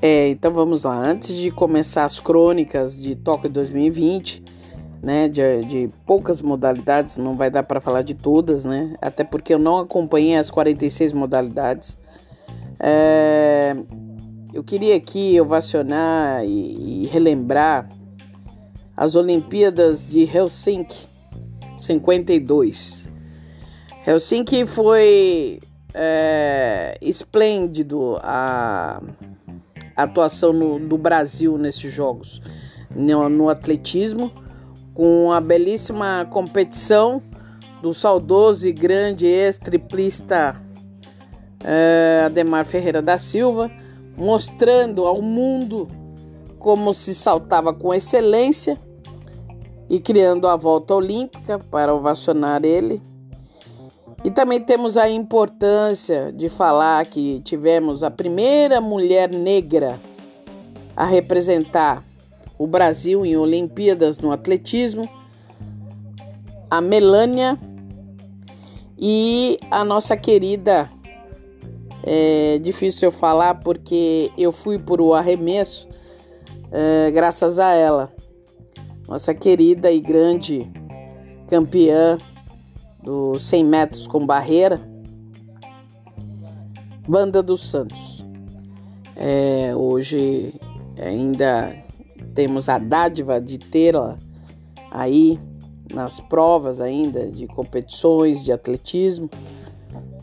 É, então vamos lá. Antes de começar as crônicas de Tóquio 2020, né, de, de poucas modalidades, não vai dar para falar de todas, né? Até porque eu não acompanhei as 46 modalidades. É, eu queria aqui ovacionar e, e relembrar as Olimpíadas de Helsinki 52. Helsinki foi é, esplêndido a, atuação no, do Brasil nesses Jogos, no, no atletismo com a belíssima competição do saudoso e grande ex-triplista uh, Ademar Ferreira da Silva, mostrando ao mundo como se saltava com excelência e criando a volta olímpica para ovacionar ele. Também temos a importância de falar que tivemos a primeira mulher negra a representar o Brasil em Olimpíadas no atletismo, a Melânia e a nossa querida. É difícil eu falar porque eu fui por o arremesso é, graças a ela, nossa querida e grande campeã dos 100 metros com barreira, Banda dos Santos. É, hoje ainda temos a dádiva de tê-la aí nas provas ainda de competições de atletismo.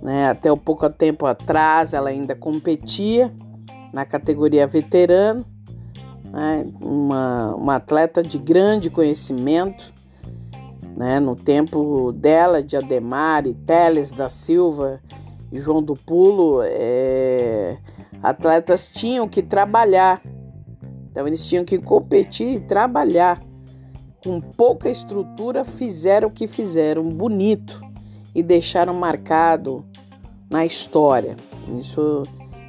Né? Até um pouco tempo atrás ela ainda competia na categoria veterano, né? uma, uma atleta de grande conhecimento. Né? No tempo dela, de Ademar e Teles da Silva e João do Pulo, é, atletas tinham que trabalhar então eles tinham que competir e trabalhar. Com pouca estrutura, fizeram o que fizeram, bonito, e deixaram marcado na história. Isso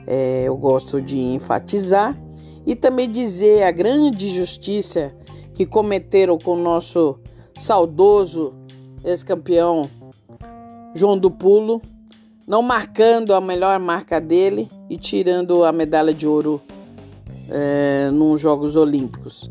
é, eu gosto de enfatizar e também dizer a grande justiça que cometeram com o nosso saudoso ex-campeão João do Pulo, não marcando a melhor marca dele e tirando a medalha de ouro é, nos Jogos Olímpicos.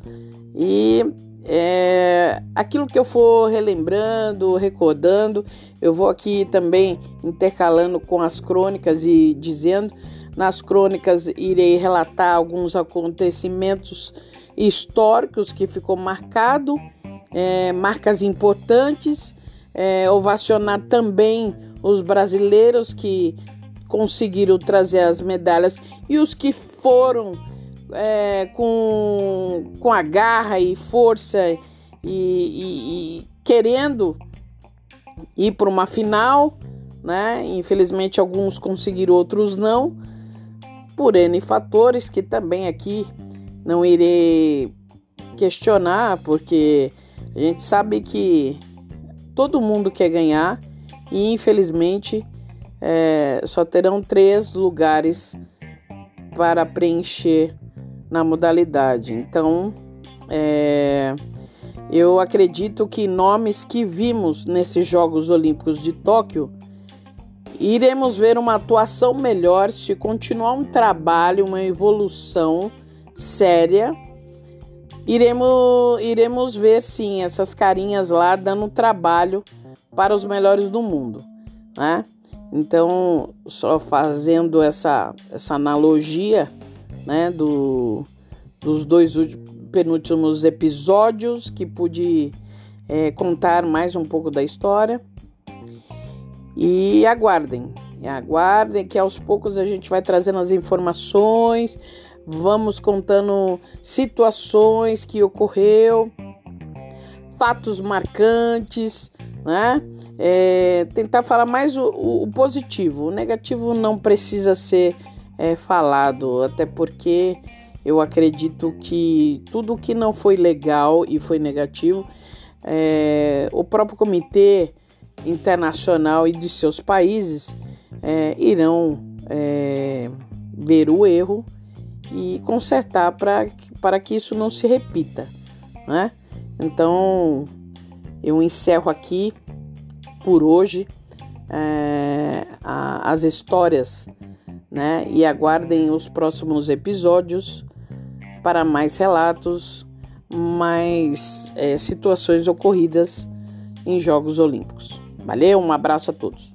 E é, aquilo que eu for relembrando, recordando, eu vou aqui também intercalando com as crônicas e dizendo. Nas crônicas irei relatar alguns acontecimentos históricos que ficou marcado, é, marcas importantes, é, ovacionar também os brasileiros que conseguiram trazer as medalhas e os que foram é, com, com a garra e força e, e, e querendo ir para uma final, né? Infelizmente alguns conseguiram, outros não, por N fatores que também aqui não irei questionar, porque a gente sabe que todo mundo quer ganhar e infelizmente é, só terão três lugares para preencher na modalidade. Então, é, eu acredito que nomes que vimos nesses Jogos Olímpicos de Tóquio iremos ver uma atuação melhor se continuar um trabalho, uma evolução séria. Iremos, iremos ver sim essas carinhas lá dando trabalho para os melhores do mundo, né? Então, só fazendo essa, essa analogia, né, do, dos dois penúltimos episódios que pude é, contar mais um pouco da história. E aguardem, aguardem que aos poucos a gente vai trazendo as informações, vamos contando situações que ocorreu, fatos marcantes, né? É, tentar falar mais o, o, positivo, o negativo não precisa ser é, falado, até porque eu acredito que tudo que não foi legal e foi negativo, é, o próprio comitê internacional e de seus países é, irão é, ver o erro e consertar para que isso não se repita. Né? Então eu encerro aqui por hoje é, a, as histórias né? E aguardem os próximos episódios para mais relatos, mais é, situações ocorridas em Jogos Olímpicos. Valeu, um abraço a todos.